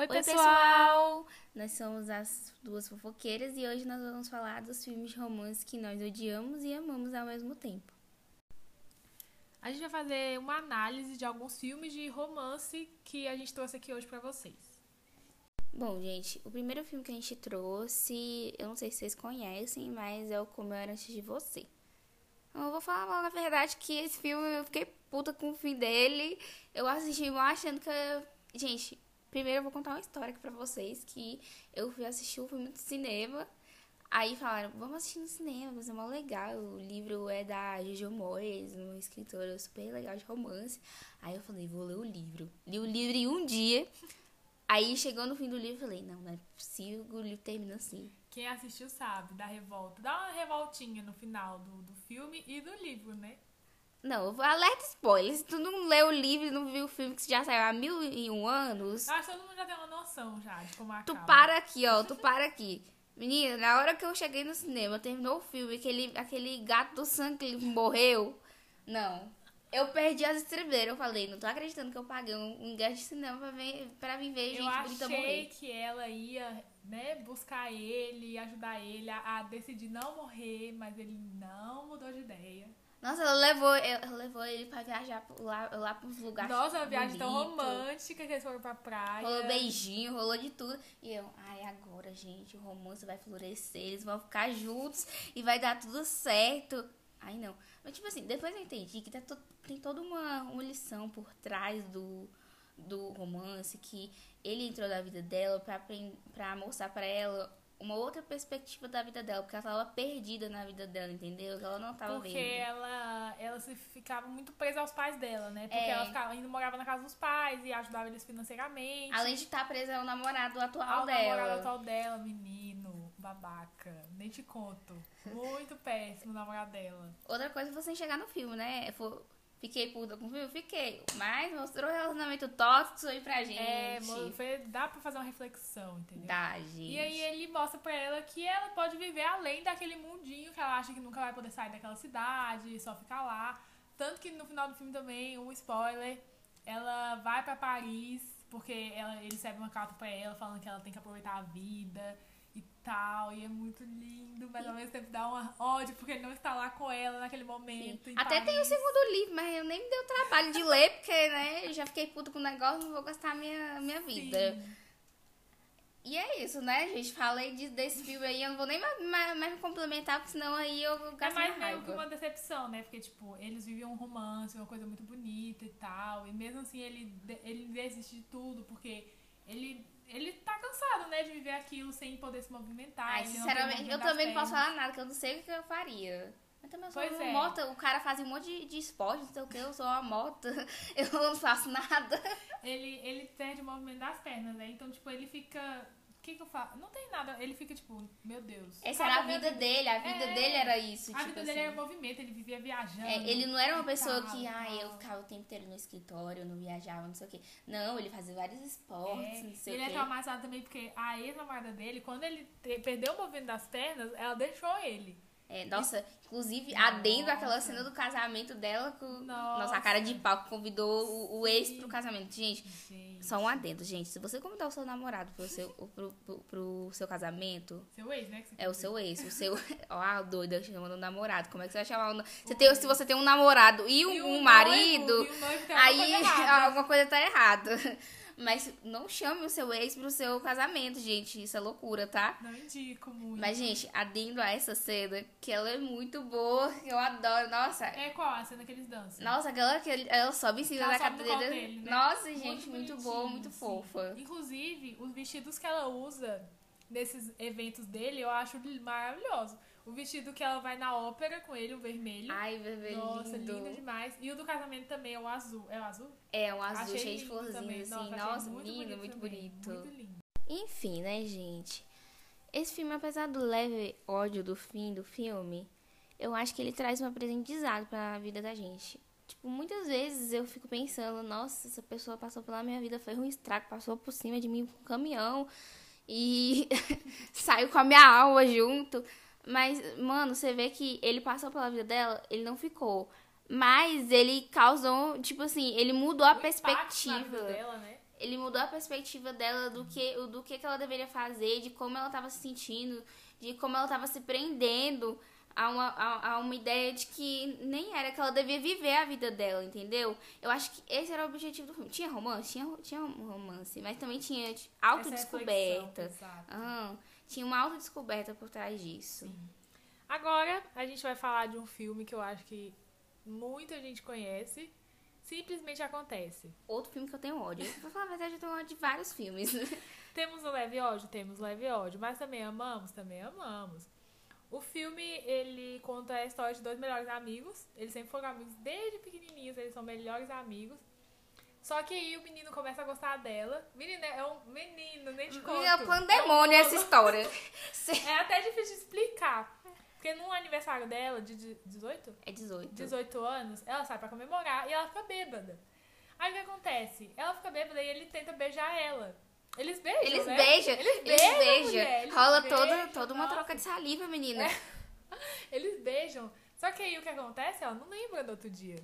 Oi, Oi, pessoal! pessoal! Nós somos as duas fofoqueiras e hoje nós vamos falar dos filmes de romance que nós odiamos e amamos ao mesmo tempo. A gente vai fazer uma análise de alguns filmes de romance que a gente trouxe aqui hoje pra vocês. Bom, gente, o primeiro filme que a gente trouxe, eu não sei se vocês conhecem, mas é o Como Eu Era Antes de Você. Eu vou falar logo a verdade que esse filme eu fiquei puta com o fim dele. Eu assisti mal achando que. eu- Gente, primeiro eu vou contar uma história aqui pra vocês que eu fui assistir o filme no cinema. Aí falaram, vamos assistir no cinema, vai ser mó legal. O livro é da Jojo Moyes, uma escritora super legal de romance. Aí eu falei, vou ler o livro. Li o livro em um dia. Aí chegou no fim do livro, eu falei, não, não é possível o livro termina assim. Quem assistiu sabe da revolta. Dá uma revoltinha no final do, do filme e do livro, né? Não, eu alerta spoiler. Se tu não leu o livro e não viu o filme que já saiu há mil e um anos, Eu acho que todo mundo já tem uma noção já de como tu acaba. para aqui, ó, tu para aqui. Menina, na hora que eu cheguei no cinema, terminou o filme, aquele, aquele gato do sangue morreu. Não. Eu perdi as estribeiras. Eu falei, não tô acreditando que eu paguei um ingresso de cinema pra, ver, pra vir ver Eu gente bonita achei morrer. que ela ia, né, buscar ele, ajudar ele a, a decidir não morrer, mas ele não mudou de ideia. Nossa, ela levou, ela levou ele pra viajar lá, lá pros lugares. Nossa, uma viagem tão bonito. romântica que eles foram pra praia. Rolou beijinho, rolou de tudo. E eu, ai, agora, gente, o romance vai florescer, eles vão ficar juntos e vai dar tudo certo. Ai, não. Mas, tipo assim, depois eu entendi que tá to- tem toda uma, uma lição por trás do, do romance, que ele entrou na vida dela pra, pra mostrar pra ela uma outra perspectiva da vida dela, porque ela tava perdida na vida dela, entendeu? Ela não tava Porque vendo. ela, ela se ficava muito presa aos pais dela, né? Porque É. ela ficava, ainda morava na casa dos pais e ajudava eles financeiramente. Além de estar presa ao namorado atual ao dela. namorado atual dela, menino, babaca. Nem te conto. Muito péssimo o namorado dela. Outra coisa é você chegar no filme, né? Fo- Fiquei puta com o filme? Fiquei. Mas mostrou relacionamento tóxico aí pra gente. É, foi, dá pra fazer uma reflexão, entendeu? Dá, gente. E aí ele mostra pra ela que ela pode viver além daquele mundinho que ela acha que nunca vai poder sair daquela cidade, só ficar lá. Tanto que no final do filme também, um spoiler, ela vai pra Paris, porque ela, ele recebe uma carta pra ela falando que ela tem que aproveitar a vida tal. E é muito lindo, mas ao mesmo tempo dá uma ódio porque ele não está lá com ela naquele momento. Até tem o Paris. segundo livro, mas eu nem me deu trabalho de ler, porque, né, eu já fiquei puta com o negócio, não vou gastar minha, minha vida. Sim. E é isso, né, gente? Falei de, desse filme aí, eu não vou nem mais, mais- mais me complementar, porque senão aí eu É gasto mais minha meio que uma decepção, né? Porque, tipo, eles viviam um romance, uma coisa muito bonita e tal. E mesmo assim, ele, ele desiste de tudo, porque ele, ele tá cansado, né? De viver aquilo sem poder se movimentar. Ai, sinceramente, eu também não posso falar nada, que eu não sei o que eu faria. Mas também eu sou Pois uma é. mota, o cara fazia um monte de, de esporte, não sei o que, eu sou uma mota, eu não faço nada. Ele, ele perde o movimento das pernas, né? Então, tipo, ele fica... Que que eu faço? Não tem nada. Ele fica, tipo, meu Deus. Essa era a vida dele, a vida É. dele era isso, A tipo vida assim. dele era movimento, ele vivia viajando. É, ele não era uma pessoa tal, que, e ai, eu tal. ficava o tempo inteiro no escritório, eu não viajava, não sei o quê. Não, ele fazia vários esportes, É, não sei ele o é quê. traumatizado também porque a ex-namorada dele, quando ele perdeu o movimento das pernas, ela deixou ele. É, nossa, inclusive, adendo Nossa. cena do casamento dela com. Nossa. Nossa, cara de pau que convidou o, o ex pro casamento. Gente, Gente. só um adendo, gente. Se você convidar o seu namorado pro seu, pro, pro, pro seu casamento, Seu ex, né? É o seu ex, o seu. Ó, a doida chamando um namorado. Como é que você vai chamar o. Você tem, se você tem um namorado e um, E um noivo, marido, e o noivo aí alguma coisa tá errada. Mas não chame o seu ex pro seu casamento, gente. Isso é loucura, tá? Não indico muito. Mas, gente, adendo a essa cena, que ela é muito boa, que eu adoro. Nossa, É qual a cena que eles dançam? nossa, aquela que ele- ela sobe em cima Ela da cadeira. dele, né? Nossa, gente, muito, boa, muito sim. fofa. Inclusive, os vestidos que ela usa nesses eventos dele, eu acho maravilhoso. O vestido que ela vai na ópera com ele, o vermelho. Ai, vermelho Nossa, lindo. lindo demais. E o do casamento também é o azul. É o azul? É, um azul Achei cheio de florzinhas, assim. Nossa, Nossa, lindo, muito bonito. Muito lindo. Enfim, né, gente? Esse filme, apesar do leve ódio do fim do filme, eu acho que ele traz um aprendizado pra vida da gente. Tipo, muitas vezes eu fico pensando, nossa, essa pessoa passou pela minha vida, fez um estrago, passou por cima de mim com um caminhão e saiu com a minha alma junto. Mas, mano, você vê que ele passou pela vida dela, ele não ficou. Mas ele causou, tipo assim, ele mudou a O perspectiva. dela, né? ele mudou a perspectiva dela do que, do que, que ela deveria fazer, de como ela estava se sentindo, de como ela estava se prendendo a uma, a, a, uma ideia de que nem era que ela devia viver a vida dela, entendeu? Eu acho que esse era o objetivo do filme. Tinha romance? Tinha, tinha romance, mas também tinha tipo, autodescoberta. Uhum, tinha uma autodescoberta por trás disso. Sim. Agora, a gente vai falar de um filme que eu acho que muita gente conhece, simplesmente acontece. Outro filme que eu tenho ódio. Pra falar a verdade, eu tenho ódio de vários filmes. temos o leve ódio? Temos o leve ódio. Mas também amamos? Também amamos. O filme, ele conta a história de dois melhores amigos. Eles sempre foram amigos desde pequenininhos, eles são melhores amigos. Só que aí o menino começa a gostar dela. Menina, é um menino, nem te conto. É um pandemônio essa história. é até difícil de explicar. Porque no aniversário dela, de 18? É 18. 18 anos, ela sai pra comemorar e ela fica bêbada. Aí o que acontece? Ela fica bêbada e ele tenta beijar ela. Eles beijam, Eles né? beijam. Eles beijam. Eles beijam. Eles Rola beijam, toda, toda uma troca de saliva, menina. É. Eles beijam. Só que aí o que acontece? Ela não lembra do outro dia.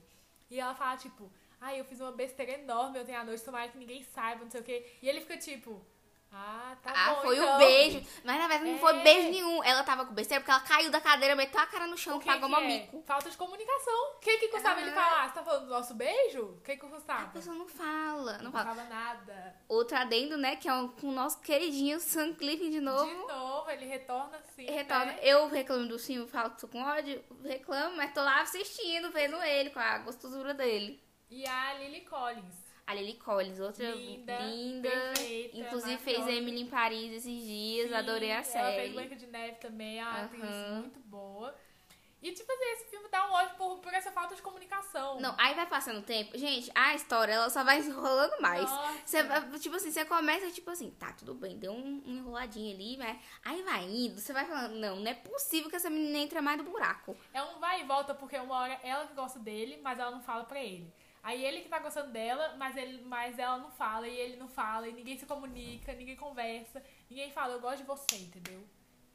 E ela fala, tipo, ai, eu fiz uma besteira enorme ontem à noite, tomara que ninguém saiba, não sei o quê. E ele fica tipo, ah, tá ah, bom. foi então. o beijo. Mas na verdade é. não foi beijo nenhum. Ela tava com besteira porque ela caiu da cadeira, meteu a cara no chão, que pagou que é? mico. Falta de comunicação. O que que custava ah. ele falar? Você tá falando do nosso beijo? O que que custava? A pessoa não fala. Não, não fala. fala nada. Outro adendo, né? Que é um, com o nosso queridinho Sam Cliff de novo. De novo, ele retorna assim. Retorna. Né? Eu reclamo do filme, falo que tô com ódio, reclamo, mas tô lá assistindo, vendo ele, com a gostosura dele. E a Lily Collins a Lily Collins, outra linda. linda perfeita, inclusive fez Emily em Paris esses dias, Sim, adorei a série. Ela fez Branca de Neve também, a atriz muito boa. E, tipo assim, esse filme dá um ódio por, por essa falta de comunicação. Não, aí vai passando o tempo. Gente, a história, ela só vai enrolando mais. Você, tipo assim, você começa, tipo assim, tá, tudo bem, deu um, um enroladinho ali, mas aí vai indo, você vai falando, não, não é possível que essa menina entre mais no buraco. É um vai e volta, porque uma hora ela que gosta dele, mas ela não fala pra ele. Aí ele que tá gostando dela, mas, ele, mas ela não fala, e ele não fala, e ninguém se comunica, ninguém conversa, ninguém fala, eu gosto de você, entendeu?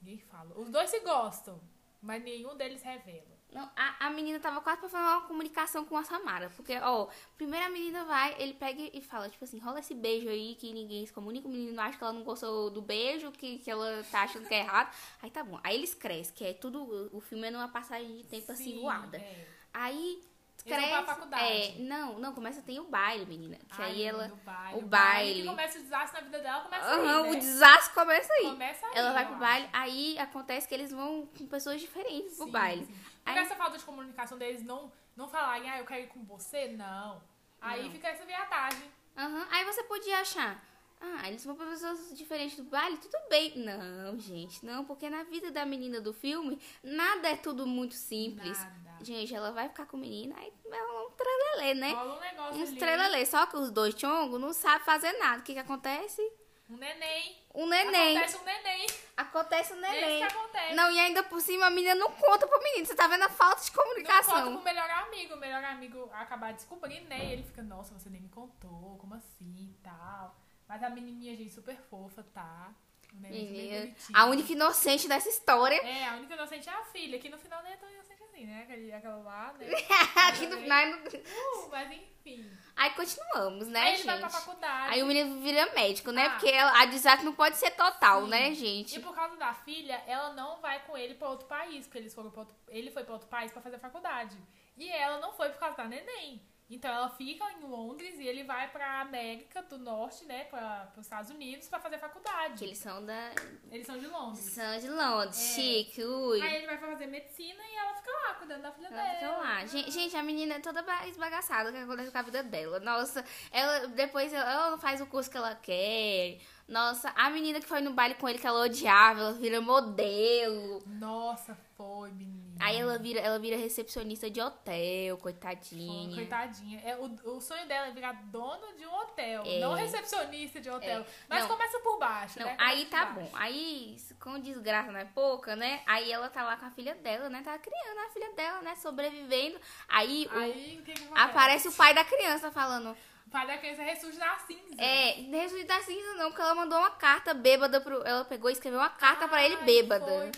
Ninguém fala. Os dois se gostam, mas nenhum deles revela. Não, a, a menina tava quase pra fazer uma comunicação com a Samara. Porque, ó, primeiro a menina vai, ele pega e fala, tipo assim, rola esse beijo aí que ninguém se comunica, o menino acha que ela não gostou do beijo, que, que ela tá achando que é errado. Aí tá bom. Aí eles crescem, que é tudo. O filme é numa passagem de tempo assim, Sim, assim voada. É. Aí cresce. Eles faculdade. É, não, não, começa tem o baile, menina. Que Ai, aí ela. Baile, o, baile. baile. começa o desastre na vida dela, começa uhum, aí. Né? O desastre começa aí. Começa aí. Ela vai pro baile, aí acontece que eles vão com pessoas diferentes pro sim, baile. Sim. Por essa falta de comunicação deles não, não falarem, ah, eu quero ir com você, não. Aí não. fica essa viadagem. Uhum. Aí você podia achar. Ah, eles pra pessoas diferentes do baile, tudo bem. Não, gente, não, porque na vida da menina do filme, nada é tudo muito simples. Nada. Gente, ela vai ficar com o menino, aí é um trelelê, né? Rola um negócio Uns trelelê. Só que os dois chongos não sabem fazer nada. O que que acontece? Um neném. Um neném. Acontece um neném. Acontece um neném. É isso que acontece. Não, e ainda por cima a menina não conta pro menino. Você tá vendo a falta de comunicação. Não conta pro melhor amigo. O melhor amigo acabar descobrindo, né? E ele fica, nossa, você nem me contou, como assim e tal. Mas a menininha, gente, super fofa, tá? Menina, a única inocente dessa história. É, a única inocente é a filha, que no final nem é tão inocente assim, né? Aquele, aquela lá, né? Aqui no final. Uh, mas enfim. Aí continuamos, né, Aí ele gente? vai pra faculdade. Aí o menino vira médico, né? Ah. Porque ela, a desastre não pode ser total, Sim. né, gente? E por causa da filha, ela não vai com ele pra outro país, porque eles foram pra outro, ele foi pra outro país pra fazer faculdade. E ela não foi por causa da neném. Então ela fica em Londres e ele vai pra América do Norte, né? Pra, pros Estados Unidos pra fazer faculdade. Que eles são da. Eles são de Londres. São de Londres, é. chique, ui. Aí ele vai fazer medicina e ela fica lá, cuidando da filha ela dela. Fica lá. Gente, gente, a menina é toda esbagaçada o que acontece com a vida dela. Nossa, ela depois ela não faz o curso que ela quer. Nossa, a menina que foi no baile com ele que ela odiava, ela vira modelo. Nossa, foi, menina. Aí ela vira, ela vira recepcionista de hotel, coitadinha. Coitadinha. É, o, o sonho dela é virar dona de um hotel, é. não recepcionista de hotel. É. Mas não, começa por baixo, não, né? aí tá baixo. bom. Aí, com desgraça não é pouca, né? Aí ela tá lá com a filha dela, né? Tá criando a filha dela, né? Sobrevivendo. Aí, aí o, aparece o pai da criança falando pai da criança ressurge da cinza. É, ressurge da cinza não, porque ela mandou uma carta bêbada pro. Ela pegou e escreveu uma carta pra ele bêbada. Foi,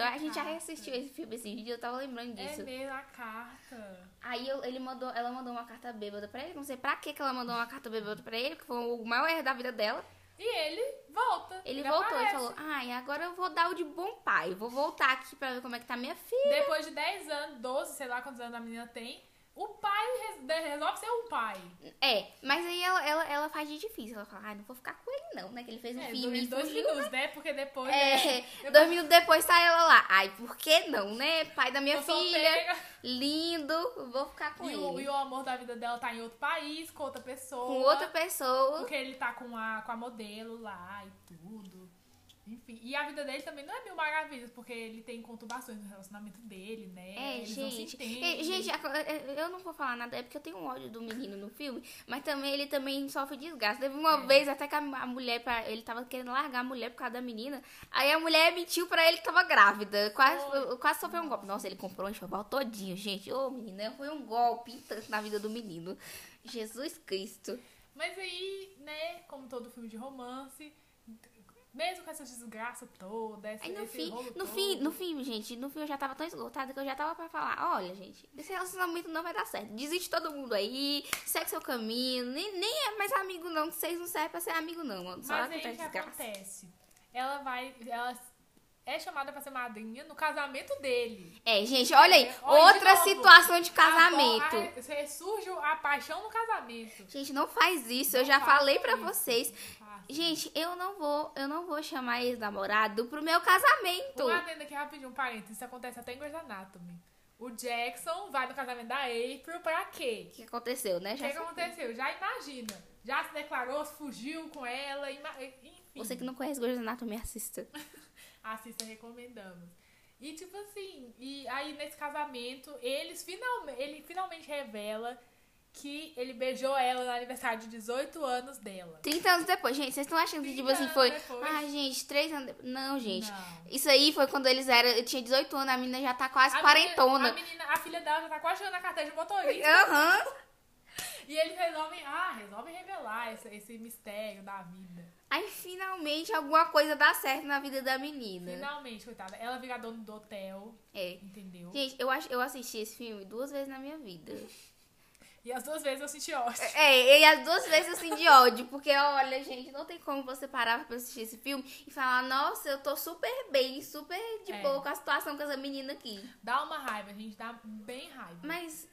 essa a gente já carta. reassistiu esse filme esses dias, eu tava lembrando É disso. mesmo a carta. Aí eu- ele mandou, ela mandou uma carta bêbada pra ele. Não sei pra que que ela mandou uma carta bêbada pra ele, que foi o maior erro da vida dela. E ele volta. Ele voltou e aparece. falou: Ai, agora eu vou dar o de bom pai. Vou voltar aqui pra ver como é que tá minha filha. Depois de 10 anos, 12, sei lá quantos anos a menina tem, o pai resolve ser um pai. É, mas aí ela, ela, ela faz de difícil. Ela fala: Ai, não vou ficar com ele não, né? Que ele fez um É, filme dois, fugiu. minutos, né? Porque depois. É, né, depois dois minutos depois sai ela lá. Ai, por que não, né? Pai da minha eu filha, lindo, vou ficar com E o, ele. e o amor da vida dela tá em outro país, com outra pessoa. Com outra pessoa. Porque ele tá com a, com a modelo lá e tudo. Enfim. E a vida dele também não é mil maravilhas, porque ele tem conturbações no relacionamento dele, né? É, Eles não se gente. entendem. É, gente, a- é, eu não vou falar nada, é porque eu tenho um ódio do menino no filme, mas também ele também sofre desgaste. Teve uma É. vez até que a, a mulher, pra, ele tava querendo largar a mulher por causa da menina, aí a mulher mentiu pra ele que tava grávida. Quase, quase sofreu um golpe. Nossa, ele comprou um enxoval todinho, gente. Ô, menina, foi um golpe tanto na vida do menino. Jesus Cristo. Mas aí, né, como todo filme de romance, mesmo com essa desgraça toda, essa, Aí no fim, no todo, fim, no fim, gente, no fim eu já tava tão esgotada que eu já tava pra falar, olha, gente, esse relacionamento não vai dar certo. Desiste todo mundo aí, segue seu caminho, nem, nem é mais amigo não, que vocês não servem pra ser amigo não, mano. Só Mas aí o que desgraça. acontece? Ela vai. Ela é chamada pra ser madrinha no casamento dele. É, gente, olha aí, É, olha, de outra novo, situação de casamento. bo- a- você surge a paixão no casamento. Gente, não faz isso, eu Não já faça falei pra isso. vocês. Gente, eu não vou, eu não vou chamar ex-namorado pro meu casamento. Um adendo aqui rapidinho, um parênteses. Isso acontece até em Grey's Anatomy. O Jackson vai no casamento da April pra quê? O que aconteceu, né? O que, que aconteceu? Já imagina. Já se declarou, fugiu com ela, enfim. Você que não conhece Grey's Anatomy, assista. Assista, recomendamos. E tipo assim, e aí nesse casamento, eles finalmente, ele finalmente revela que ele beijou ela no aniversário de 18 anos dela. 30 anos depois, gente, vocês estão achando que, tipo 30 assim, foi. depois. Ai, gente, 3 anos depois. Não, gente. Não. Isso aí foi quando eles eram. Eu tinha 18 anos, a menina já tá quase A quarentona. Menina, a, menina, a filha dela já tá quase chegando na carteira de motorista. Aham. E eles resolvem, ah, resolvem revelar esse, esse mistério da vida. Aí finalmente alguma coisa dá certo na vida da menina. Finalmente, coitada. Ela vira dona do hotel, É. entendeu? Gente, eu, acho, eu assisti esse filme duas vezes na minha vida. E as duas vezes eu senti ódio. É, e as duas vezes eu senti ódio, porque olha, gente, não tem como você parar pra assistir esse filme e falar, nossa, eu tô super bem, super de É. boa com a situação com essa menina aqui. Dá uma raiva, gente, dá bem raiva. Mas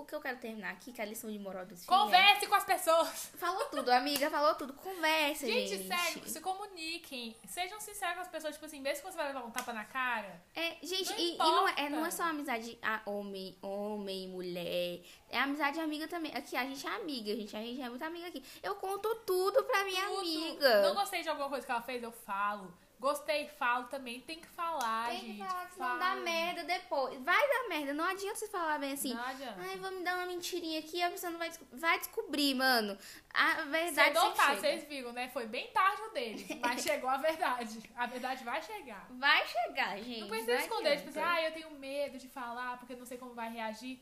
o, que eu quero terminar aqui, que é a lição de moral desse filme. Converse com as pessoas. Falou tudo, amiga, falou tudo. Conversa, gente. Gente, sério, se comuniquem. Sejam sinceros com as pessoas, tipo assim, mesmo que você vai levar um tapa na cara. É, gente, Não e, e não, é, não é só amizade a homem, homem, mulher. É amizade amiga também. Aqui, a gente é amiga, gente. A gente é muito amiga aqui. Eu conto tudo pra minha tudo. amiga. Não gostei de alguma coisa que ela fez, eu falo. Gostei, falo também. Tem que falar, Tem gente. que falar que senão dá merda depois. Vai dar merda. Não adianta você falar bem assim. Não adianta. Ai, vou me dar uma mentirinha aqui, a pessoa não vai, desco- vai descobrir, mano. A Cedo verdade ou sempre tarde, vocês viram, né? Foi bem tarde o deles, mas chegou a verdade. A verdade vai chegar. Vai chegar, gente. Não precisa esconder, tipo assim, ah, eu tenho medo de falar porque não sei como vai reagir.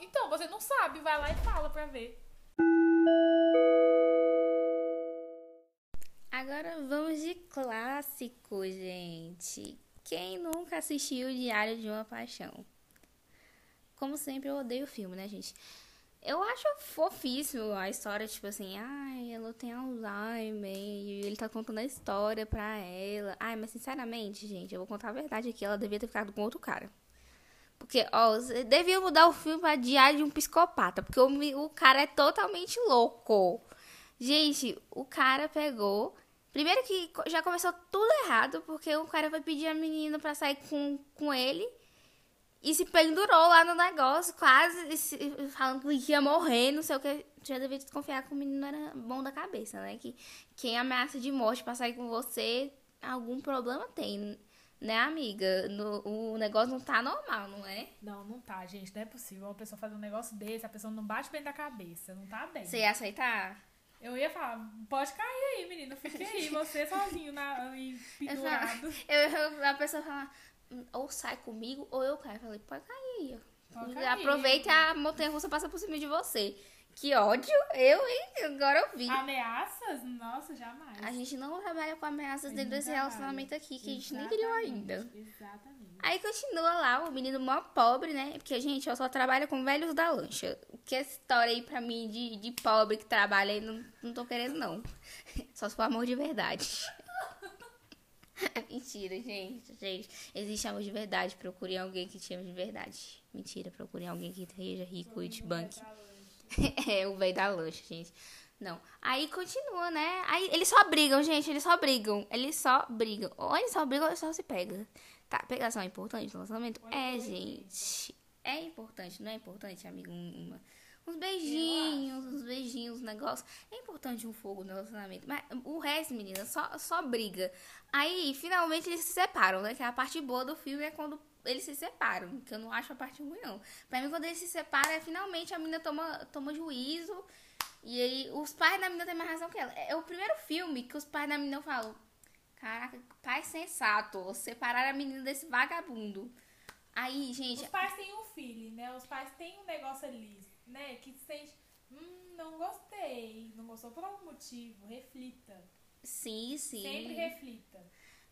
Então, você não sabe, vai lá e fala pra ver. Agora vamos de clássico, gente. Quem nunca assistiu o Diário de uma Paixão? Como sempre, eu odeio o filme, né, gente? Eu acho fofíssimo a história, tipo assim, ai, ela tem Alzheimer e ele tá contando a história pra ela. Ai, mas sinceramente, gente, eu vou contar a verdade aqui, ela devia ter ficado com outro cara. Porque, ó, devia mudar o filme pra Diário de um Psicopata, porque o, o cara é totalmente louco. Gente, o cara pegou. Primeiro que já começou tudo errado, porque o cara vai pedir a menina pra sair com, com ele e se pendurou lá no negócio, quase se- falando que ia morrer, não sei o que. Já devia desconfiar que o menino era bom da cabeça, né? Que quem ameaça de morte pra sair com você, algum problema tem, né, amiga? No- o negócio não tá normal, não é? Não, não tá, gente. Não é possível uma pessoa fazer um negócio desse, a pessoa não bate bem da cabeça, não tá bem. Você ia aceitar? Eu ia falar, pode cair aí, menino. Fique aí, você sozinho na, falo- pendurado. Eu, eu- a pessoa fala, "Hum, ou sai comigo, ou eu caio. Eu falei, pode cair. Pode cair. Aproveita e a montanha russa passa por cima de você. Que ódio! Eu, hein? Agora eu vi. Ameaças? Nossa, jamais. A gente não trabalha com ameaças dentro desse trabalha. relacionamento aqui, que a gente nem criou Exatamente, ainda. Exatamente. Aí continua lá, o menino mó pobre, né? Porque, gente, eu só trabalho com velhos da lancha. Que história aí pra mim de, de pobre que trabalha aí, não, não tô querendo, não. Só se for amor de verdade. Mentira, gente, gente. Existe amor de verdade. Procure alguém que te ame de verdade. Mentira, procure alguém que seja rico e banque. é, o velho da lancha, gente. Não. Aí continua, né? Aí eles só brigam, gente. Eles só brigam. Eles só brigam. Ou eles só brigam ou só se pegam. Tá, pegação é importante no relacionamento? É, gente. É importante, não é importante, amigo? Uma, uns beijinhos, uns beijinhos, um negócio. É importante um fogo no relacionamento. Mas o resto, menina, só, só briga. Aí, finalmente, eles se separam, né? Que a parte boa do filme é quando eles se separam. Que eu não acho a parte ruim, não. Pra mim, quando eles se separam, é finalmente a menina toma, toma juízo. E aí, os pais da menina têm mais razão que ela. É o primeiro filme que os pais da menina falam: Caraca, pai sensato, separar a menina desse vagabundo. Aí, gente, Os pais têm um feeling, né? Os pais têm um negócio ali, né? Que sente, hum, não gostei. Não gostou por algum motivo. Reflita. sim, sim. Sempre reflita.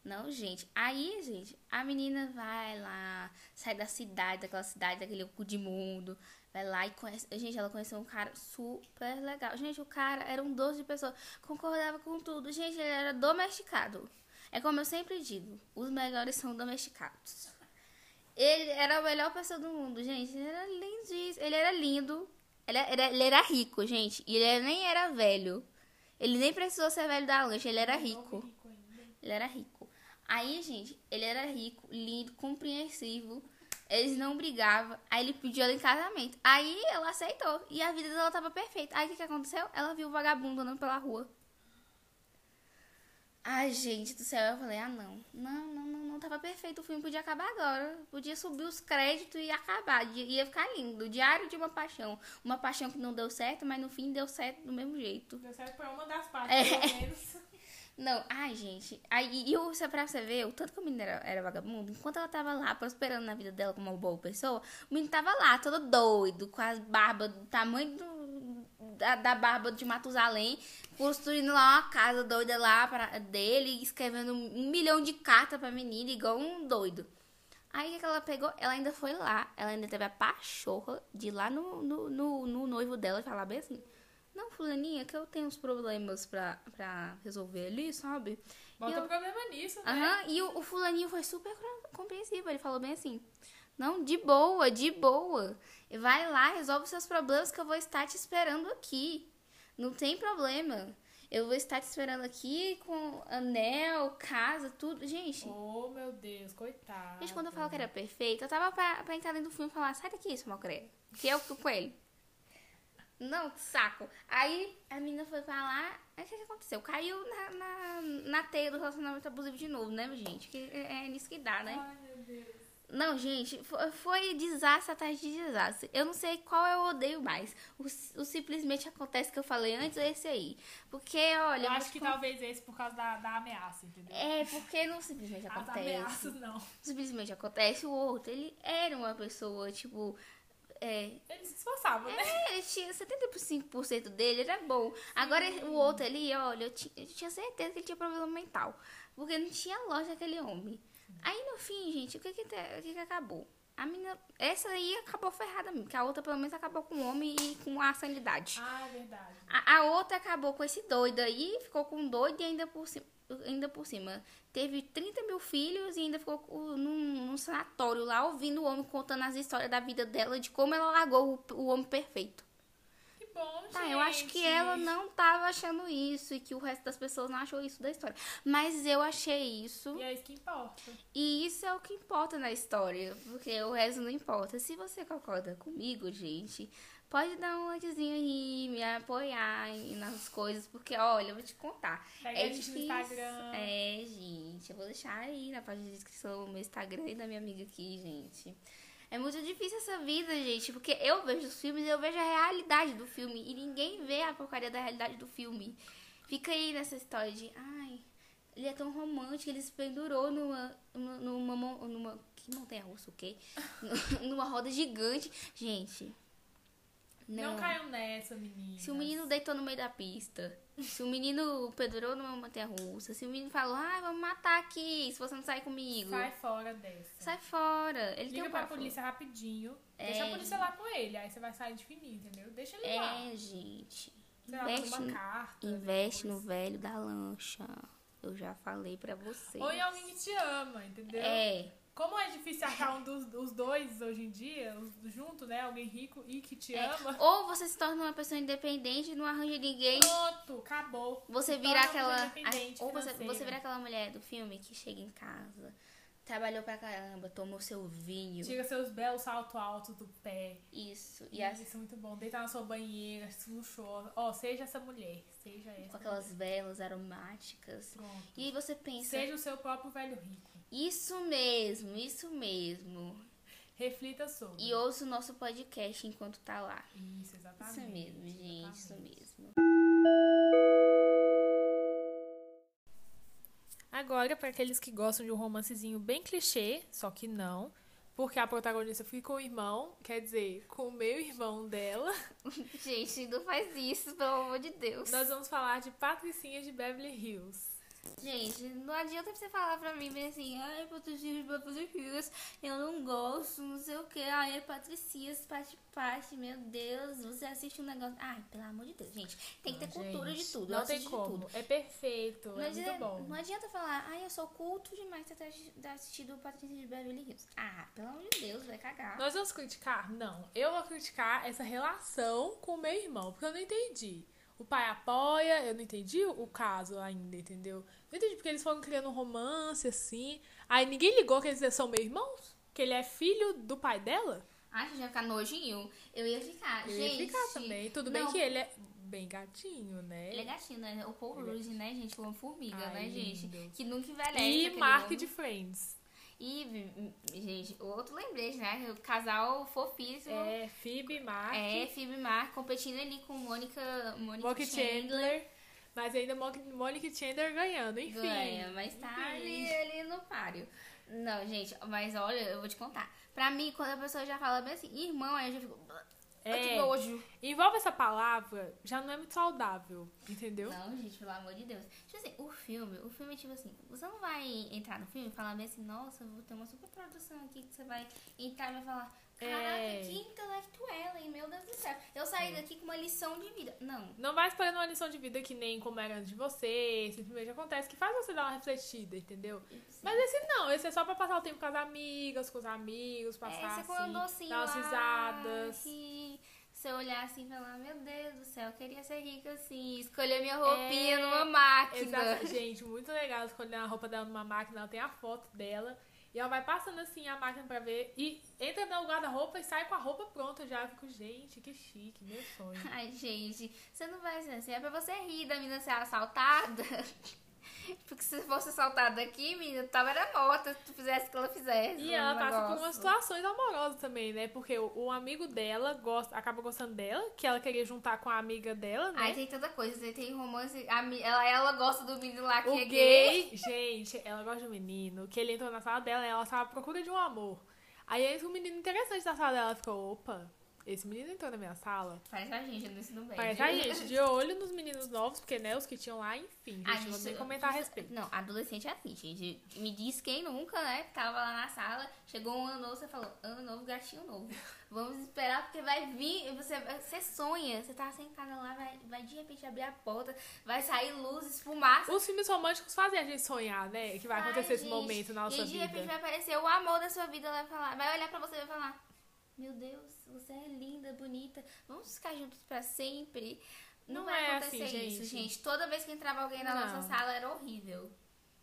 Não, gente. Aí, gente, a menina vai lá, sai da cidade, daquela cidade, daquele cu de mundo. Vai lá e conhece. Gente, ela conheceu um cara super legal. Gente, o cara era um doce de pessoa. Concordava com tudo. Gente, ele era domesticado. É como eu sempre digo: os melhores são domesticados. Ele era a melhor pessoa do mundo, gente. Ele era lindíssimo. Ele era lindo. Ele era, ele era rico, gente. E ele nem era velho. Ele nem precisou ser velho da lancha. Ele era rico. Ele era rico. Aí, gente, ele era rico, lindo, compreensivo. Eles não brigavam. Aí ele pediu ela em casamento. Aí ela aceitou. E a vida dela tava perfeita. Aí o que, que aconteceu? Ela viu o vagabundo andando pela rua. Ai, gente do céu, eu falei, ah, não. Não, não, não, não tava perfeito. O filme podia acabar agora. Podia subir os créditos e acabar. Ia ficar lindo. Diário de uma paixão. Uma paixão que não deu certo, mas no fim deu certo do mesmo jeito. Deu certo pra uma das partes, É. pelo menos. Não, ai, gente. Aí, e o, pra você ver, o tanto que o menino era, era vagabundo, enquanto ela tava lá prosperando na vida dela como uma boa pessoa, o menino tava lá, todo doido, com as barbas do tamanho do, da, da barba de Matusalém, construindo lá uma casa doida lá pra, dele, escrevendo um milhão de cartas pra menina, igual um doido. Aí que ela pegou? Ela ainda foi lá, ela ainda teve a pachorra de ir lá no, no, no, no noivo dela e falar bem assim. Não, fulaninha, que eu tenho uns problemas pra, pra resolver ali, sabe? Bota eu- problema nisso, né? Aham, e o, o fulaninho foi super compreensivo. Ele falou bem assim: Não, de boa, de boa. Vai lá, resolve os seus problemas que eu vou estar te esperando aqui. Não tem problema. Eu vou estar te esperando aqui com anel, casa, tudo. Gente, Oh, meu Deus, coitado. gente, quando eu falo que era perfeito, eu tava pra, pra entrar dentro do filme e falar: Sai daqui, seu malcredo. Que eu fico com ele. Não, saco. Aí a menina foi pra lá. Aí o que, que aconteceu? Caiu na, na, na teia do relacionamento abusivo de novo, né, gente? Que é, é nisso que dá, né? Ai, meu Deus. Não, gente, foi, desastre atrás de desastre. Eu não sei qual eu odeio mais. O, o simplesmente acontece que eu falei antes ou esse aí. Porque, olha. Eu acho que talvez esse por causa da, da ameaça, entendeu? É, porque não simplesmente As acontece. ameaças, não. Simplesmente acontece. O outro, ele era uma pessoa, tipo. É, Ele se esforçava, né? É, ele tinha 75% dele, era bom. Agora o outro ali, olha, eu, eu tinha certeza que ele tinha problema mental. Porque não tinha lógica aquele homem. Aí no fim, gente, o que que, o que, que acabou? A menina. Essa aí acabou ferrada mesmo. Que a outra pelo menos acabou com o homem e com a sanidade. Ah, é verdade. A, a outra acabou com esse doido aí, ficou com um doido e ainda por cima. Ainda por cima, teve 30 mil filhos e ainda ficou num, num sanatório lá, ouvindo o homem contando as histórias da vida dela, de como ela largou o, o homem perfeito. Bom, gente. Tá, eu acho que ela não tava achando isso e que o resto das pessoas não achou isso da história. Mas eu achei isso. E é isso que importa. E isso é o que importa na história, porque o resto não importa. Se você concorda comigo, gente, pode dar um likezinho aí, me apoiar nas coisas, porque olha, eu vou te contar. Pega é a gente no. Instagram. É, gente, eu vou deixar aí na página de descrição o meu Instagram e da minha amiga aqui, gente. É muito difícil essa vida, gente, porque eu vejo os filmes e eu vejo a realidade do filme e ninguém vê a porcaria da realidade do filme. Fica aí nessa história de, ai, ele é tão romântico, ele se pendurou numa, numa, numa, numa que montanha russa, o quê? numa roda gigante. Gente, Não, caiam nessa, menina. Se o menino deitou no meio da pista, se o menino pendurou numa montanha-russa, se o menino falou, ah, vamos matar aqui, se você não sair comigo. Sai fora dessa. Sai fora. Ele tem Liga um pra polícia rapidinho. É. Deixa a polícia lá com ele. Aí você vai sair de fininho, entendeu? Deixa ele lá. É, gente. Lá, Investe, uma no- carta. investe no velho da lancha. Eu já falei pra você. Ou em alguém que te ama, entendeu? É, Como é difícil achar um dos, dos dois hoje em dia, junto, né? Alguém rico e que te é. ama. Ou você se torna uma pessoa independente e não arranja ninguém. Pronto, acabou. Você vira aquela. independente ou você, você vira aquela mulher do filme que chega em casa, trabalhou pra caramba, tomou seu vinho. Tira seus belos saltos altos do pé. Isso. E as, Isso é muito bom. Deitar na sua banheira, luxuosa. Ó, seja essa mulher. Seja essa. com aquelas velas aromáticas. Pronto. E aí você pensa, Seja o seu próprio velho rico. Isso mesmo, isso mesmo. Reflita sobre. E ouça o nosso podcast enquanto tá lá. Isso, exatamente. Isso mesmo, gente, isso exatamente. mesmo. Agora, para aqueles que gostam de um romancezinho bem clichê, só que não, porque a protagonista fica com o irmão, quer dizer, com o meu irmão dela, Gente, não faz isso, pelo amor de Deus. nós vamos falar de Patricinha de Beverly Hills. Gente, não adianta você falar pra mim bem assim, ai, fazer filhos, eu não gosto, não sei o que, ai, é Patricinha, parte parte, meu Deus, você assiste um negócio. Ai, pelo amor de Deus, gente, tem que ter cultura de Gente, tudo, eu Não tem de como. tudo. É perfeito, Não é adianta, muito bom. não adianta falar, ai, eu sou culto demais ter assistido o Patricinha de Beverly Hills. Ah, pelo amor de Deus, vai cagar. Nós vamos criticar? Não. Eu vou criticar essa relação com o meu irmão, porque eu não entendi. O pai apoia, eu não entendi o caso ainda, entendeu? Não entendi porque eles foram criando um romance assim. Aí ninguém ligou que eles são meus irmãos? Que ele é filho do pai dela? Ai, gente, ia ficar nojinho. Eu ia ficar, Eu gente. ia ficar também. Tudo bem não. que ele é bem gatinho, né? Ele é gatinho, né? O Paul é- Rudd, né, gente? Uma formiga, Ai, né, gente? Que nunca envelhece. E aquele Mark de Friends. E, gente, outro lembrete, né? O casal fofíssimo. É, Phoebe Mark. É, Phoebe Mark competindo ali com Mônica, Mônica Chandler. Chandler. Mas ainda Monica Chandler ganhando, enfim. Ganha, mas tá Enfim. ali, ali no páreo. Não, gente, mas olha, eu vou te contar. Pra mim, quando a pessoa já fala bem assim, irmão, aí eu já fico. "Ah, que É. nojo. Envolve essa palavra, já não é muito saudável, entendeu? Não, gente, pelo amor de Deus. Tipo assim, o filme, o filme é tipo assim, você não vai entrar no filme e falar bem assim, nossa, vou ter uma super produção aqui que você vai entrar e vai falar, caraca, É. que intelectuela, hein? Meu Deus do céu. Eu saí daqui com uma lição de vida. Não. Não vai esperando uma lição de vida que nem como era antes de você, simplesmente acontece que faz você dar uma refletida, entendeu? Mas esse não, esse é só pra passar o tempo com as amigas, com os amigos, passar é, com um assim, docinho dar umas risadas. que você olhar assim e falar, meu Deus do céu, eu queria ser rica assim, escolher minha roupinha É, numa máquina. Exato, gente, muito legal escolher a roupa dela numa máquina, ela tem a foto dela. E ela vai passando assim a máquina pra ver. E entra no guarda-roupa e sai com a roupa pronta já. Eu fico, gente, que chique, meu sonho. Ai, gente, você não vai ser assim. É pra você rir da menina ser assaltada. Porque se fosse assaltada aqui, menina, tava era morta se tu fizesse o que ela fizesse. E ela passa por negócio. umas situações amorosas também, né? Porque o, o amigo dela gosta, acaba gostando dela, que ela queria juntar com a amiga dela, né? Aí tem tanta coisa, aí tem romance. a ela, ela gosta do menino lá que o é gay, gente, ela gosta de um menino, que ele entrou na sala dela e ela estava à procura de um amor. Aí eis um menino interessante da sala dela, ela ficou, opa, esse menino entrou na minha sala. Parece a gente no ensino médio. Parece a gente, de olho nos meninos novos, porque né, os que tinham lá, enfim, A gente, não nem comentar a respeito. Não, adolescente é assim, gente. Me diz quem nunca, né? Tava lá na sala, chegou um ano novo, você falou, ano novo, gatinho novo. Vamos esperar, porque vai vir, você, você sonha, você tá sentada lá, vai, vai de repente abrir a porta, vai sair luzes, fumaça. Os filmes românticos fazem a gente sonhar, né? Que vai Ai, acontecer esse momento na nossa E de repente vida. vai aparecer o amor da sua vida, vai falar, vai olhar pra você e vai falar, meu Deus, você é linda, bonita, vamos ficar juntos pra sempre. Não, Não vai é acontecer assim, isso, gente. gente. Toda vez que entrava alguém na Não. nossa sala era horrível.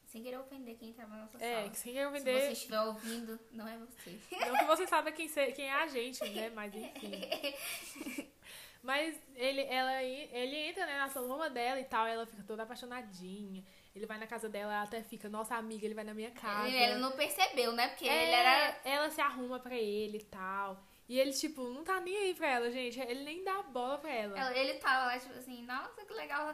Sem querer ofender quem entrava na nossa É, sala. que sem querer Se você estiver ouvindo, não é você. Não que você saiba quem, quem é a gente, né? Mas enfim. Mas ele, ela, ele entra né, na saloma dela e tal, ela fica toda apaixonadinha. Ele vai na casa dela, ela até fica, nossa amiga, ele vai na minha casa. Ele, ele não percebeu, né? Porque É, ele era. Ela se arruma pra ele e tal. E ele, tipo, não tá nem aí pra ela, gente. Ele nem dá bola pra ela. Ele tava lá, tipo assim, nossa, que legal.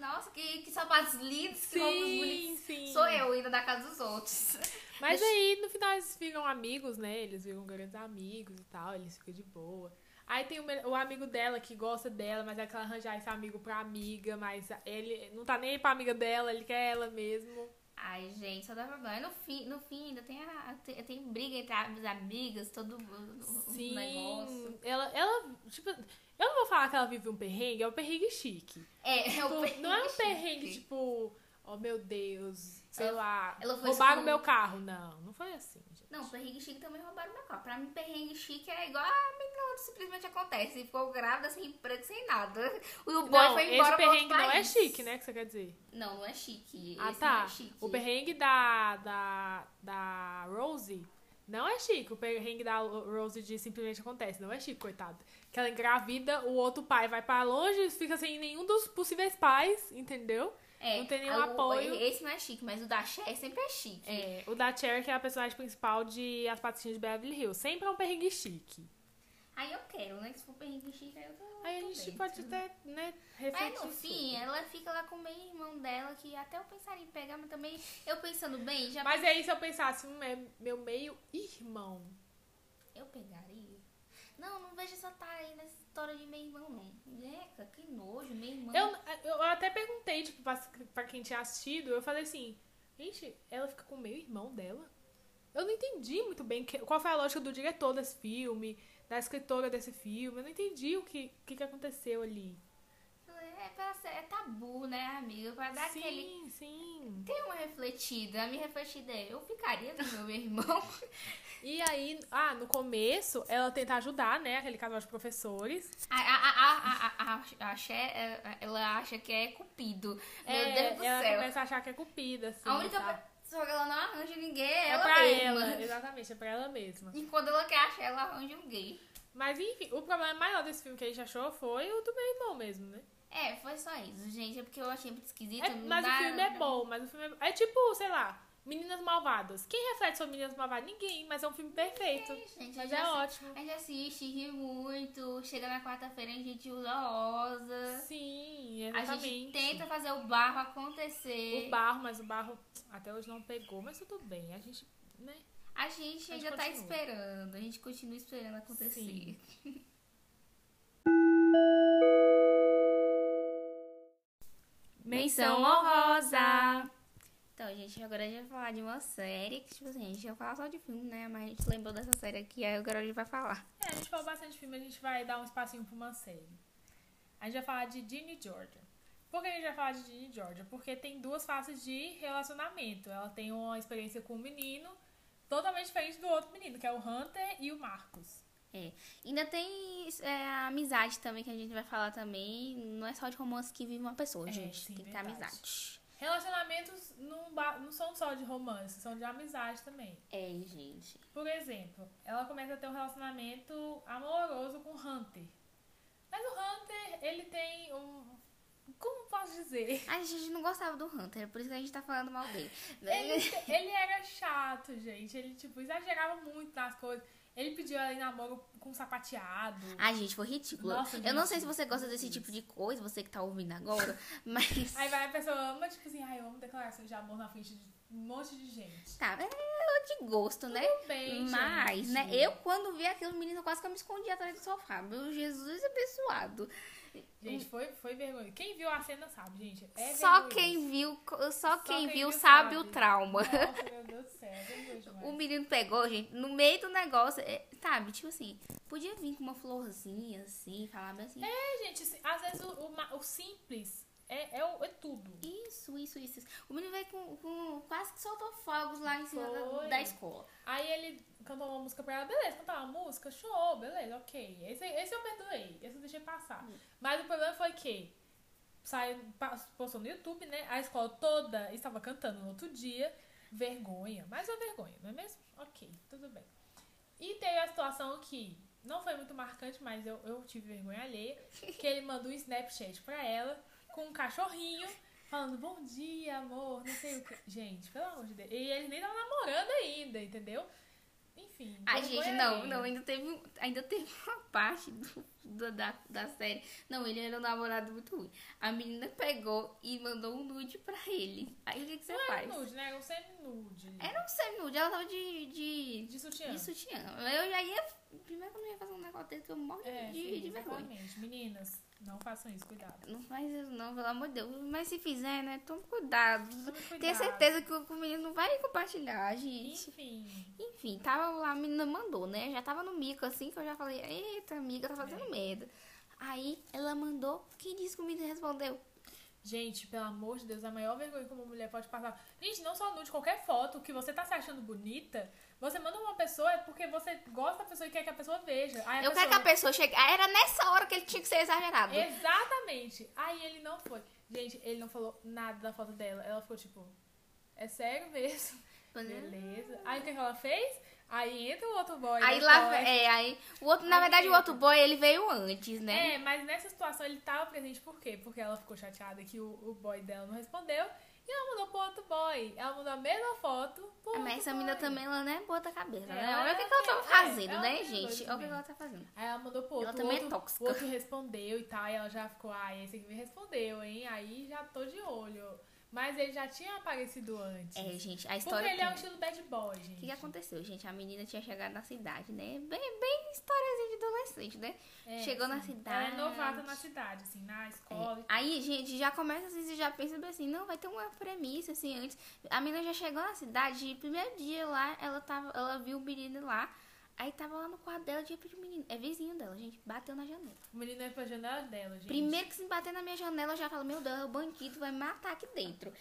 Nossa, que, que sapatos lindos, que roupas sim, bonitas. sim. Sou eu indo da casa dos outros. Mas aí, no final, eles viram amigos, né? Eles viram grandes amigos e tal, eles ficam de boa. Aí tem o, o amigo dela que gosta dela, mas é que ela arranjar esse amigo pra amiga, mas ele não tá nem aí pra amiga dela, ele quer ela mesmo. Ai, gente, só dá problema. No fim, no fim ainda tem, a, tem, tem briga entre as amigas, todo o- o Sim, negócio. ela, ela, tipo, eu não vou falar que ela vive um perrengue, é um perrengue chique. É, é o Tipo, perrengue não é um chique. perrengue, tipo, oh meu Deus, sei Ela- lá, ela roubaram exclu- meu carro. Não, não foi assim. Não, perrengue chique também roubaram meu carro. Pra mim, perrengue chique é igual a menina simplesmente acontece. E ficou grávida, sem emprego, sem nada. O boy não, foi esse embora outro perrengue não é chique, né, que você quer dizer? Não, não é chique. Ah, Esse tá. é chique. O perrengue da, da, da Rosie não é chique. O perrengue da Rosie de simplesmente acontece. Não é chique, coitado. Que ela engravida, o outro pai vai pra longe, fica sem nenhum dos possíveis pais, entendeu? É, não tem nenhum o- apoio. Esse não é chique, mas o da Cher sempre é chique. É, o da Cher, que é a personagem principal de As Patricinhas de Beverly Hills. Sempre é um perrengue chique. Aí eu quero, né? Se for perrengue chique, aí eu tô. Aí a tô gente dentro. pode até, né, refletir. Mas no fim, ela fica lá com o meio irmão dela, que até eu pensaria em pegar, mas também eu pensando bem, já Mas aí, se eu pensasse, hum, é meu meio irmão. eu pegaria. Não, não vejo essa tá aí nessa história de meio irmão, não. Eca, que nojo, meu irmão. Eu, eu até perguntei, tipo, pra, pra quem tinha assistido, eu falei assim, gente, ela fica com o meio irmão dela? Eu não entendi muito bem que- qual foi a lógica do diretor desse filme, da escritora desse filme. Eu não entendi o que, que, que aconteceu ali. É, pra ser, é tabu, né, amiga? Pra dar sim, aquele. sim. Tem uma refletida. A minha refletida é: eu ficaria com meu irmão. E aí, ah, no começo, ela tenta ajudar, né, aquele casal de professores. A, a, a, a, a, é, ela acha que é cupido. Meu É, Deus do ela céu. começa a achar que é cupida, assim. A única tá? pessoa que ela não arranja ninguém é É ela pra mesma. ela, exatamente, é pra ela mesma. E quando ela quer achar, ela arranja um gay. Mas enfim, o problema maior desse filme que a gente achou foi o do meu irmão mesmo, né? É, foi só isso, gente. É porque eu achei muito esquisito. É, mas dá- o filme é bom, mas o filme é, é tipo, sei lá, Meninas Malvadas. Quem reflete sobre Meninas Malvadas? Ninguém, mas é um filme perfeito. É, gente, mas a é assi- ótimo. A gente assiste, ri muito. Chega na quarta-feira, a gente usa rosa. Sim, A exatamente. gente tenta fazer o barro acontecer. O barro, mas o barro até hoje não pegou, mas tudo bem. A gente, né? A gente A gente ainda tá continua. esperando. A gente continua esperando acontecer. Sim. Menção honrosa! Então, gente, agora a gente vai falar de uma série que, tipo assim, a gente ia falar só de filme, né? Mas a gente lembrou dessa série aqui, aí agora a gente vai falar. É, a gente falou bastante filme, a gente vai dar um espacinho pra uma série. A gente vai falar de Ginny Georgia. Por que a gente vai falar de Ginny Georgia? Porque tem duas faces de relacionamento. Ela tem uma experiência com um menino totalmente diferente do outro menino, que é o Hunter e o Marcos. É. Ainda tem é, a amizade também, que a gente vai falar também. Não é só de romance que vive uma pessoa, É, gente. sim, tem que ter amizade. Relacionamentos não, não são só de romance, são de amizade também. É, gente. Por exemplo, ela começa a ter um relacionamento amoroso com o Hunter. Mas o Hunter, ele tem um. Como posso dizer? A gente não gostava do Hunter, por isso que a gente tá falando mal dele. Ele, ele era chato, gente. Ele, tipo, exagerava muito nas coisas. Ele pediu ela em namoro com sapateado. Ai, gente, foi ridículo. Nossa, eu não gente, sei se você gosta desse tipo de coisa, você que tá ouvindo agora, mas. Aí vai a pessoa ama, tipo assim, ai, eu amo declarações de amor na frente de um monte de gente. Tá, é de gosto, né? Tudo bem, Mas, gente. né, eu quando vi aquele menino, quase que eu me escondi atrás do sofá. Meu Jesus abençoado. Gente, foi, foi vergonha. Quem viu a cena sabe, gente. É só quem viu, só, Só quem, quem viu sabe, sabe. o trauma. Nossa, meu Deus do céu. é. O menino pegou, gente, no meio do negócio, é, sabe? Tipo assim, podia vir com uma florzinha assim, falar bem assim. É, gente, assim, às vezes o, o o simples é, é, é tudo. Isso, isso, isso. O menino veio com, com quase que soltou fogos lá em cima da, da escola. Aí ele cantou uma música pra ela, beleza, cantar uma música, show, beleza, ok. Esse, esse eu perdoei, esse eu deixei passar. Mas o problema foi que saiu, postou no YouTube, né? A escola toda estava cantando no outro dia. Vergonha, mais uma vergonha, não é mesmo? Ok, tudo bem. E teve a situação que não foi muito marcante, mas eu, eu tive vergonha alheia. Que ele mandou um Snapchat pra ela com um cachorrinho. Falando, bom dia, amor, não sei o que. Gente, pelo amor de Deus. E eles nem estavam namorando ainda, entendeu? Enfim. Ai, gente, não, não, ainda teve, um- ainda teve uma parte do, do- da, da série. Não, ele era um namorado muito ruim. A menina pegou e mandou um nude pra ele. Aí o que, que você Não era faz? nude, né? Era um semi-nude. Era um semi-nude, ela tava de, de, De sutiã. de sutiã. Eu já ia. Primeiro que eu não ia fazer um negócio desse que eu morro É, de, sim, de vergonha. Meninas, não façam isso, cuidado. Não faz isso, não, pelo amor de Deus. Mas se fizer, né? Tome cuidado. Tome Tenha cuidado. certeza que o, menino não vai compartilhar, gente. Enfim. Enfim, tava lá, a menina mandou, né? Já tava no mico assim, que eu já falei, eita, amiga, tá fazendo merda. Aí ela mandou, quem disse que o menino respondeu? Gente, pelo amor de Deus, a maior vergonha que uma mulher pode passar. Gente, não só nude, qualquer foto que você tá se achando bonita, você manda uma pessoa é porque você gosta da pessoa e quer que a pessoa veja. Aí a eu pessoa... quero que a pessoa chegue. Ah, Era nessa hora que ele tinha que ser exagerado. Exatamente. Aí ele não foi. Gente, ele não falou nada da foto dela. Ela ficou tipo, é sério mesmo? Beleza. Aí o que, que ela fez? Aí entra o outro boy. Aí da lá, história. é, aí, o outro, na Aí verdade, o entra. outro boy, ele veio antes, né? É, mas nessa situação ele tava presente por quê? Porque ela ficou chateada que o, o boy dela não respondeu e ela mandou pro outro boy. Ela mandou a mesma foto pro Ah, Mas essa boy. menina também, ela não é boa da cabeça, É, né? Olha o que, é que ela tava é, fazendo, né, tem gente? dois Olha o que, ela tá fazendo. Aí ela mandou pro outro. Ela também o é outro, tóxica. O outro respondeu e tal. E ela já ficou, ah, esse aqui me respondeu, hein? Aí já tô de olho. Mas ele já tinha aparecido antes. É, gente, a Porque história... ele é um estilo bad boy, O gente. que, que aconteceu, gente? A menina tinha chegado na cidade, né? Bem, bem historiazinha de adolescente, né? É, Chegou na sim. cidade. Ela é novata na cidade, assim, na escola. É. Aí, gente, já começa assim, você já pensa bem assim, não, vai ter uma premissa, assim, antes. A menina já chegou na cidade, e primeiro dia lá, ela tava, ela viu o menino lá, aí tava lá no quarto dela, de repente o menino, é vizinho dela, gente, bateu na janela. O menino é pra janela dela, gente. Primeiro que se bater na minha janela, eu já falo, meu Deus, o bandido vai matar aqui dentro.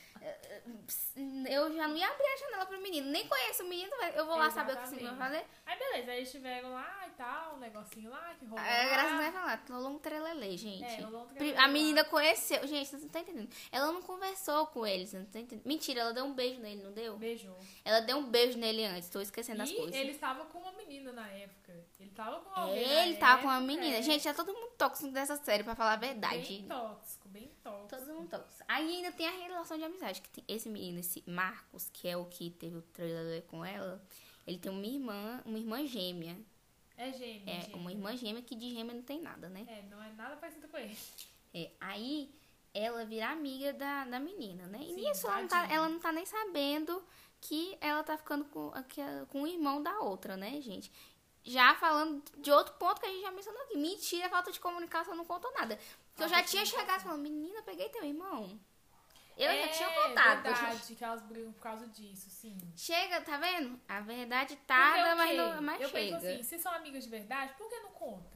Eu já não ia abrir a janela pro menino, nem conheço o menino, eu vou lá saber o que esse menino vai fazer. Aí beleza, aí eles estiveram lá e tal, um negocinho lá que rolou. É, a Deus, vai lá, rolou um trelelê, gente. É, rolou um trelelê A menina conheceu, gente, vocês não estão entendendo. Ela não conversou com ele, você não tá entendendo. Mentira, ela deu um beijo nele, não deu? Beijou. Ela deu um beijo nele antes, tô esquecendo as e coisas. ele estava com uma menina na época. Ele tava com alguém na É, ele tava com uma época, menina. é. Gente, é todo mundo tóxico dessa série, pra falar a verdade. Bem tóxico, bem tóxico. Todo mundo tóxico. Aí ainda tem a relação de amizade, que tem esse menino, esse Marcos, que é o que teve o trailer com ela, ele tem uma irmã, uma irmã gêmea. É gêmeo, É, gêmeo. uma irmã gêmea que de gêmea não tem nada, né? É, não é nada parecido com ele. É, aí ela vira amiga da, da menina, né? E Sim, nisso ela não, tá, ela não tá nem sabendo que ela tá ficando com, é- com o irmão da outra, né, gente? Já falando de outro ponto que a gente já mencionou aqui. Mentira, falta de comunicação, não contou nada. Porque eu já tinha chegado falando, menina, peguei teu irmão. Eu é, já tinha contado. verdade que elas brigam por causa disso, sim. Chega, tá vendo? A verdade tarda, o mas, não, mas Eu chega. penso assim, se são amigas de verdade, por que não conta?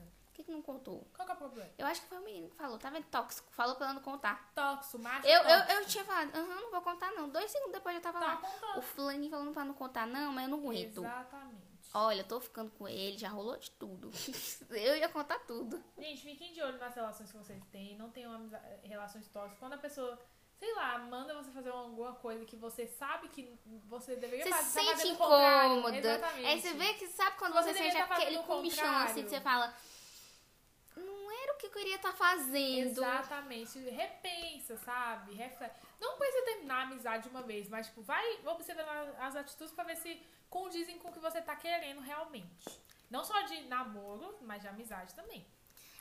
Que, não contou? Qual que é o problema? Eu acho que foi o menino que falou, tá vendo? Tóxico. Falou pra ela não contar. Tóxico, macho Eu, eu, tóxico. eu tinha falado, aham, não vou contar não. Dois segundos depois eu tava Tá lá. contando. O fulaninho falando pra não contar, não, mas eu não aguento. Exatamente. Olha, eu tô ficando com ele, já rolou de tudo. eu ia contar tudo. Gente, fiquem de olho nas relações que vocês têm. Não tenham relações tóxicas. Quando a pessoa, sei lá, manda você fazer alguma coisa que você sabe que você deveria Você fazer. se tá sente fazendo o contrário. incômoda. Exatamente. Aí você vê que sabe quando Você você, sente tá aquele comichão assim que você fala. Não era o que eu queria estar fazendo. Exatamente. Repensa, sabe? Não precisa terminar a amizade de uma vez, mas tipo, vai observando as atitudes pra ver se condizem com o que você tá querendo realmente. Não só de namoro, mas de amizade também.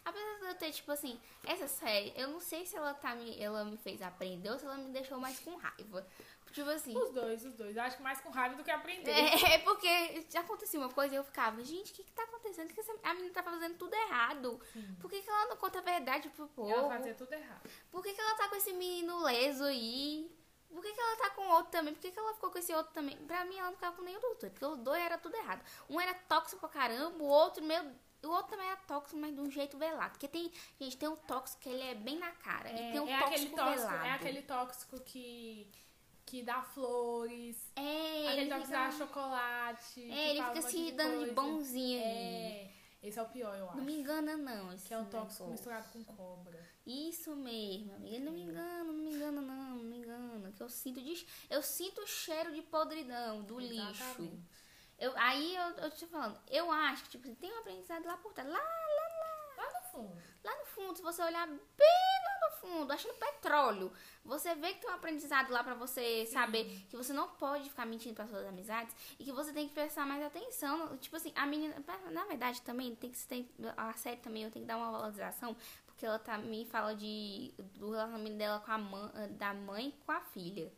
Apesar de eu ter, tipo assim, essa série, eu não sei se ela, tá me, ela me fez aprender ou se ela me deixou mais com raiva. Tipo assim. Os dois, os dois. Eu acho que mais com raiva do que aprender. É, é porque já acontecia uma coisa e eu ficava, gente, o que que tá acontecendo? Que essa, a menina tá fazendo tudo errado. Sim. Por que, que ela não conta a verdade pro povo? Ela fazia tudo errado. Por que, que ela tá com esse menino leso aí? Por que, que ela tá com outro também? Por que, que ela ficou com esse outro também? Pra mim, ela não ficava com nenhum dos dois. Porque os dois era tudo errado. Um era tóxico pra caramba, o outro, meu. O outro também era tóxico, mas de um jeito velado. Porque tem. Gente, tem um tóxico que ele é bem na cara. e tem um é aquele tóxico, tóxico, velado. é aquele tóxico que, que dá flores. É, aquele ele tóxico fica, dá chocolate. é, ele fica se dando de bonzinho. É, esse é o pior, eu acho. Não me engana, não. Esse Que é um tóxico negócio. misturado com cobra. Isso mesmo, amiga. Ele não me engana, não me engana, não, não me engana. Que eu sinto de, eu sinto o cheiro de podridão, do lixo. Eu, aí eu, eu tô te falando, eu acho que tipo, tem um aprendizado lá por trás. Lá, lá, lá. Lá no fundo. Lá no fundo, se você olhar bem lá no fundo, achando petróleo. Você vê que tem um aprendizado lá pra você saber que você não pode ficar mentindo para suas amizades e que você tem que prestar mais atenção. Tipo assim, a menina, na verdade também tem que tem, a série também eu tenho que dar uma valorização, porque ela também fala de do relacionamento dela com a mãe, da mãe com a filha.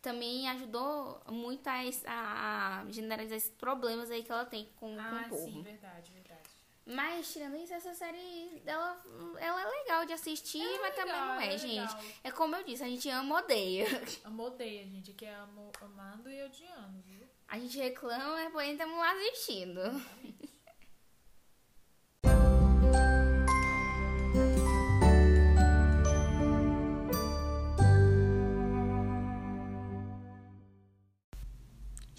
Que também ajudou muito a, a, generalizar esses problemas aí que ela tem com, ah, com o povo. Sim, verdade, verdade. Mas, tirando isso, essa série, ela, ela é legal de assistir, é mas legal, também não é, é gente. É como eu disse, a gente ama odeia. Amo odeia, gente. Aqui é amo, amando e odiando, viu? A gente reclama, porém estamos lá assistindo.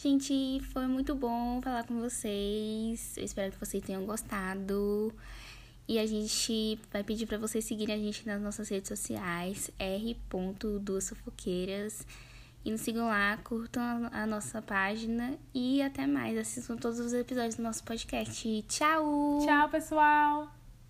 Gente, foi muito bom falar com vocês. Eu espero que vocês tenham gostado. E a gente vai pedir para vocês seguirem a gente nas nossas redes sociais, r.duassofoqueiras. E nos sigam lá, curtam a nossa página e até mais. Assistam todos os episódios do nosso podcast. Tchau! Tchau, pessoal!